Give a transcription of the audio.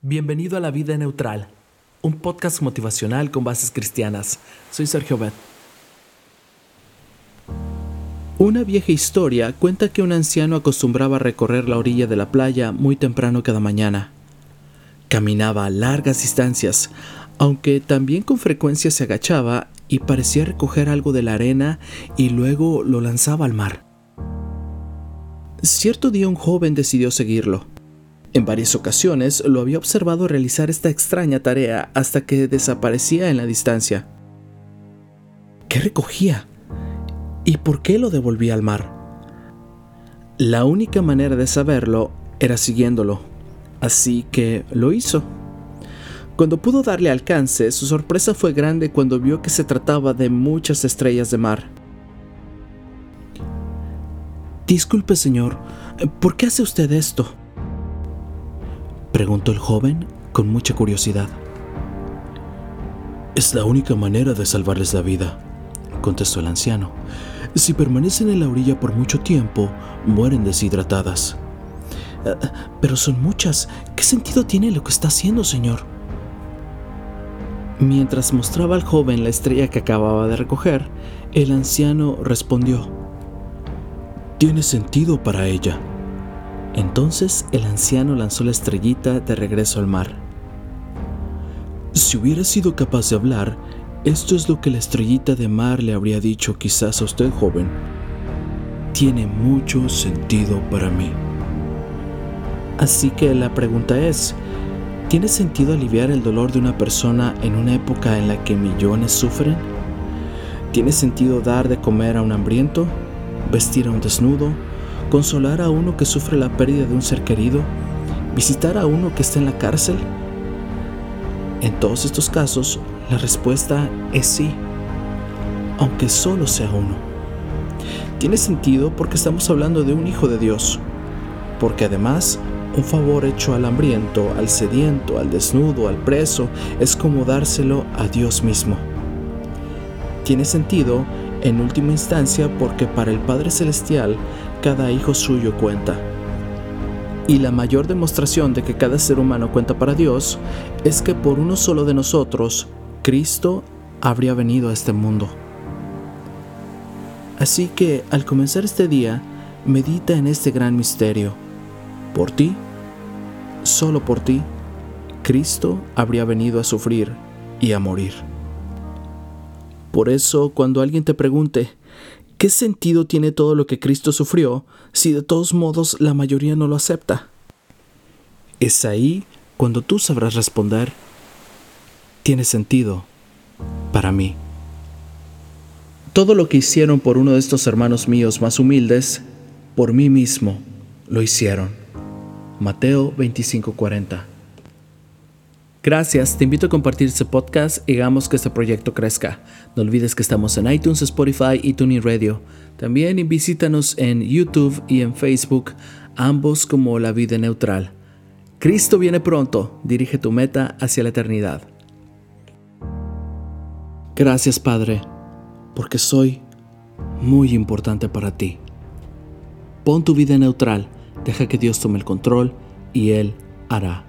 Bienvenido a La Vida Neutral, un podcast motivacional con bases cristianas. Soy Sergio Bet. Una vieja historia cuenta que un anciano acostumbraba recorrer la orilla de la playa muy temprano cada mañana. Caminaba largas distancias, aunque también con frecuencia se agachaba y parecía recoger algo de la arena y luego lo lanzaba al mar. Cierto día un joven decidió seguirlo. En varias ocasiones lo había observado realizar esta extraña tarea hasta que desaparecía en la distancia. ¿Qué recogía? ¿Y por qué lo devolvía al mar? La única manera de saberlo era siguiéndolo, así que lo hizo. Cuando pudo darle alcance, su sorpresa fue grande cuando vio que se trataba de muchas estrellas de mar. Disculpe, señor, ¿por qué hace usted esto? Preguntó el joven con mucha curiosidad. Es la única manera de salvarles la vida, contestó el anciano. Si permanecen en la orilla por mucho tiempo, mueren deshidratadas. Eh, pero son muchas. ¿Qué sentido tiene lo que está haciendo, señor? Mientras mostraba al joven la estrella que acababa de recoger, el anciano respondió. Tiene sentido para ella. Entonces el anciano lanzó la estrellita de regreso al mar. Si hubiera sido capaz de hablar, esto es lo que la estrellita de mar le habría dicho quizás a usted, joven. Tiene mucho sentido para mí. Así que la pregunta es, ¿tiene sentido aliviar el dolor de una persona en una época en la que millones sufren? ¿Tiene sentido dar de comer a un hambriento? ¿Vestir a un desnudo? Consolar a uno que sufre la pérdida de un ser querido, visitar a uno que está en la cárcel? En todos estos casos, la respuesta es sí, aunque solo sea uno. Tiene sentido porque estamos hablando de un hijo de Dios, porque además un favor hecho al hambriento, al sediento, al desnudo, al preso, es como dárselo a Dios mismo. Tiene sentido en última instancia porque para el Padre Celestial cada hijo suyo cuenta. Y la mayor demostración de que cada ser humano cuenta para Dios es que por uno solo de nosotros, Cristo habría venido a este mundo. Así que al comenzar este día, medita en este gran misterio. Por ti, solo por ti, Cristo habría venido a sufrir y a morir. Por eso, cuando alguien te pregunte, ¿qué sentido tiene todo lo que Cristo sufrió si de todos modos la mayoría no lo acepta? Es ahí cuando tú sabrás responder, tiene sentido para mí. Todo lo que hicieron por uno de estos hermanos míos más humildes, por mí mismo lo hicieron. Mateo 25:40 Gracias, te invito a compartir este podcast y hagamos que este proyecto crezca. No olvides que estamos en iTunes, Spotify y Tuning Radio. También visítanos en YouTube y en Facebook, ambos como La Vida Neutral. Cristo viene pronto, dirige tu meta hacia la eternidad. Gracias Padre, porque soy muy importante para ti. Pon tu vida neutral, deja que Dios tome el control y Él hará